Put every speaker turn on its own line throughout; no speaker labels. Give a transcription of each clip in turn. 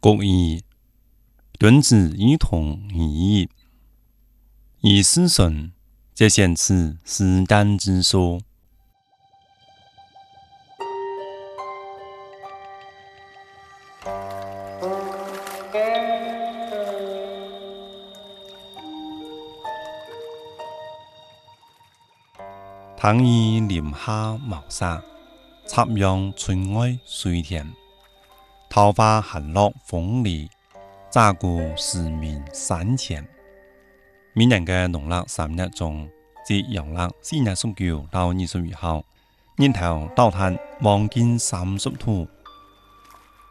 国义，敦子一同义，以思顺，则显此时旦之说。唐衣林下茅沙，插秧春外水田。桃花寒落风里，乍顾时明山前。每年嘅农历三月中，即阳历四月十九到二十二号，日头倒探望见三十度，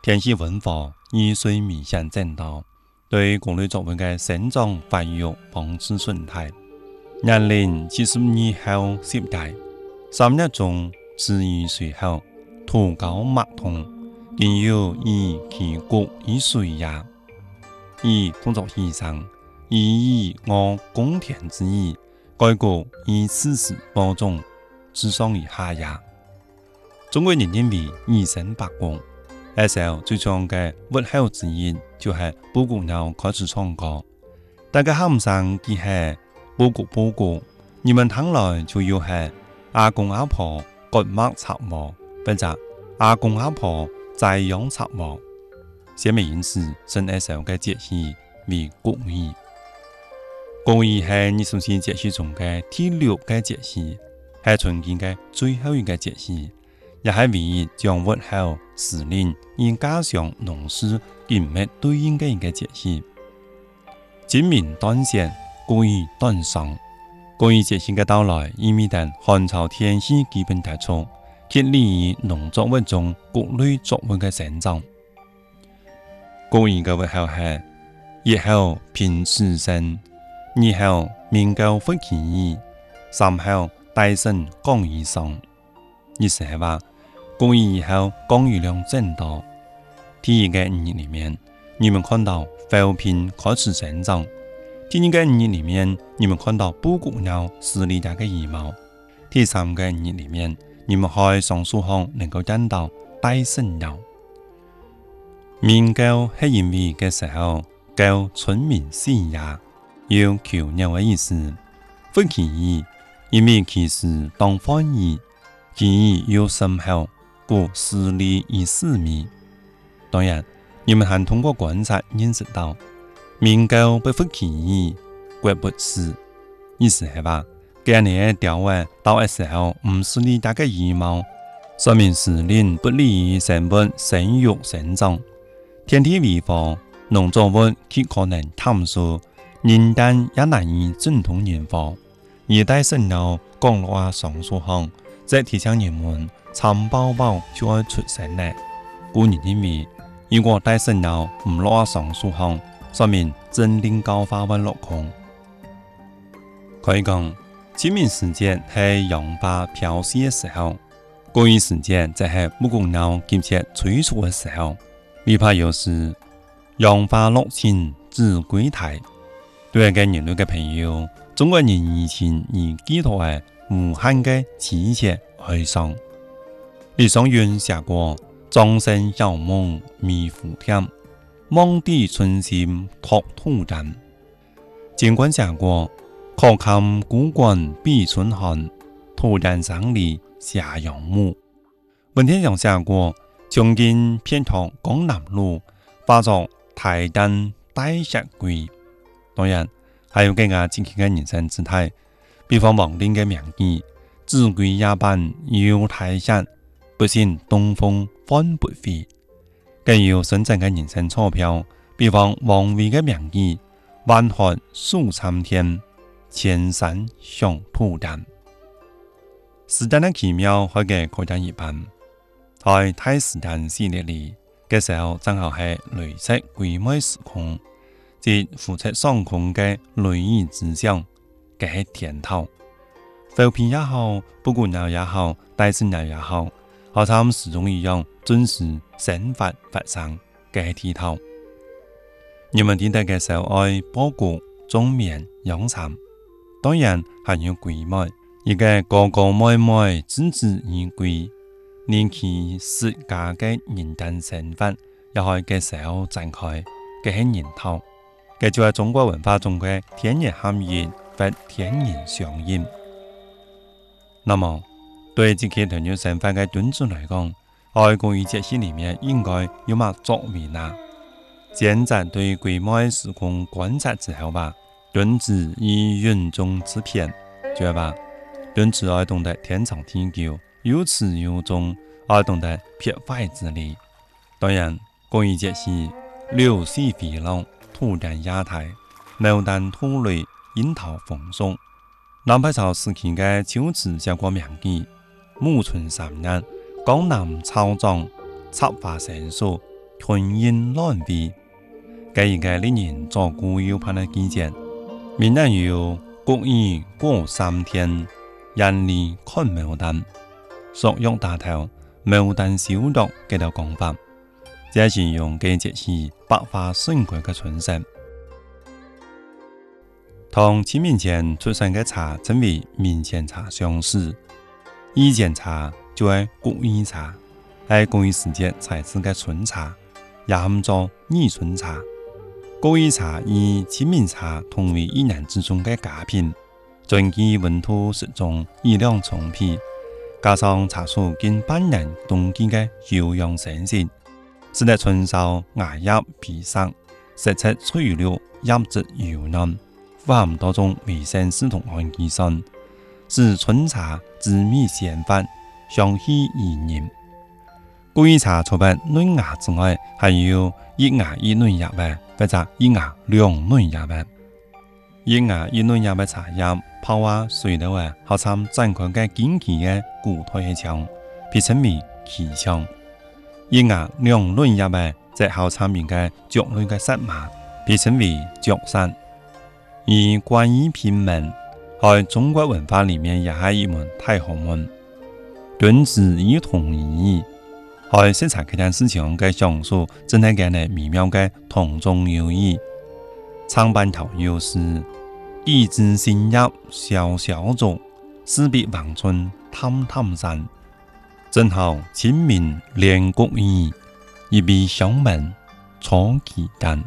天气温和，雨水明显增多，对各类作物嘅生长发育防止损害。年龄七十二后十代，三月中至于随后，土高脉通，更有以其国以水也，以动作牺牲，以以我公田之意，该国以此时播种，之上以下也。中国人认为以身八公，那时候最常嘅物候之一就系布谷鸟开始唱歌，大家喊唔上佢系。报告报告，你们听来就要系阿公阿婆割麦插秣，或者阿公阿婆栽秧插秣。下面因此称那时候嘅节气为国语。国语系二十四节气中嘅第六个节气，系春天嘅最后一个节气，也系唯一将物候时令以加上农事紧密对应嘅一个节气。今明断线。国语短上，国语节气嘅到来，意味着寒潮天气基本结束，揭利于农作物中各类作物嘅生长。国语嘅物候系：日后平时生，二后明高福其意，三后大盛降雨上。意思系话，国语以后降雨量增多。第一个五日里面，你们看到浮萍开始生长。第二个五日里面，你们看到布谷鸟撕裂它的羽毛；第三个五日里面，你们在上书上能够见到大圣鸟。鸣狗是因为这时候狗村民喜呀，有求鸟的意思。不其意，因为其实当翻译，其意有深厚，故撕裂以四米。当然，你们还通过观察认识到。鸣狗不服其意，国不死。意思系话，今年的调话到的时候，唔是你家个羽毛，说明时令不利于生物生育生长。天地未化，农作物极可能探索，人但也难以正统研发。热带生鸟降落啊松树行，则提醒人们蚕宝宝就要出生了。古人认为，如果带生鸟唔落啊松树行，说明真灵高发温落空。可以讲，清明时节系杨花飘雪的时候，国语时节则系木工鸟急切催促的时候。李怕又是杨花落尽知归台。对一个人类的朋友，中国人以前以寄托喺无限的亲切哀伤。李商隐写过：“庄生晓梦迷糊天。”梦底春心托土人，尽管下过，可看孤馆碧春寒，土人上里下阳暮。文天祥写过，从今偏托江南路，化作台灯带石龟。当然，还有更加精确的人生姿态，比方王林的名句：“子规夜半游台山，不信东风翻不回。”更有深圳的人生钞票，比方王维的名句：“万壑数参天，千山响土丹。”时间的奇妙和个可见一斑。在太时代系列里，这时候正好是绿色鬼魅时空，即付出上空的雷雨之象，这是天头。浮萍也好，布谷鸟也好，大森鸟也好。和他们始终一样，准时生发发生，该剃头。你们听到嘅时候爱包谷、种棉、养蚕，当然还有鬼妹，一个哥哥妹妹子子而归，连其世家嘅人等生活也可以介绍展开，嘅系研讨，嘅就系中国文化中嘅天然含义或天然相应。那么，对这些团员身份嘅端子来讲，爱国与节系里面应该有乜作为呢？现在对规模的时空观察之后吧，君子以云中之片，觉吧？君子爱懂得天长地久，有始有终，爱懂得撇坏之理。当然，国语节系柳絮飞浪，土长亚太，牡丹吐蕊，樱桃丰收。南北朝时期的秋词写过名句：“暮春三月，江南草长，插花成熟，春阴暖飞。”这一个令人左顾右盼的季节，闽南有“谷雨过三天，人里看牡丹”，朔玉大头，牡丹收落这条讲法，这形容这节气百花盛开的春色。同清明前出生的茶称为明前茶相似，以前茶就系谷雨茶，在谷雨时节采制的春茶，也喊做二春茶。谷雨茶与清明茶同为一年之中的佳品，春季温度适中，热量充沛，加上茶树经半年冬季的休养生息，使得春梢芽叶披散，色泽翠绿，叶质柔嫩，富含多种维生素同氨基酸，使春茶滋味鲜发，香气怡人。谷雨茶除了嫩芽之外，还有一芽一嫩叶味。或者一芽两嫩叶白，一芽一嫩叶白茶叶泡啊水的话，好参展开嘅经期嘅骨腿腔，被称为奇香。一芽两嫩叶白则好参面嘅脚类嘅石麻，被称为脚山。而关于品门，在中国文化里面也是一门大学问，君子以同义。在色彩这件事情嘅上述，真系间嘅美妙嘅同中有异。长板头有诗：一枝新叶小小种，四壁黄春探探山。正好清明连谷雨，一笔香门错其间。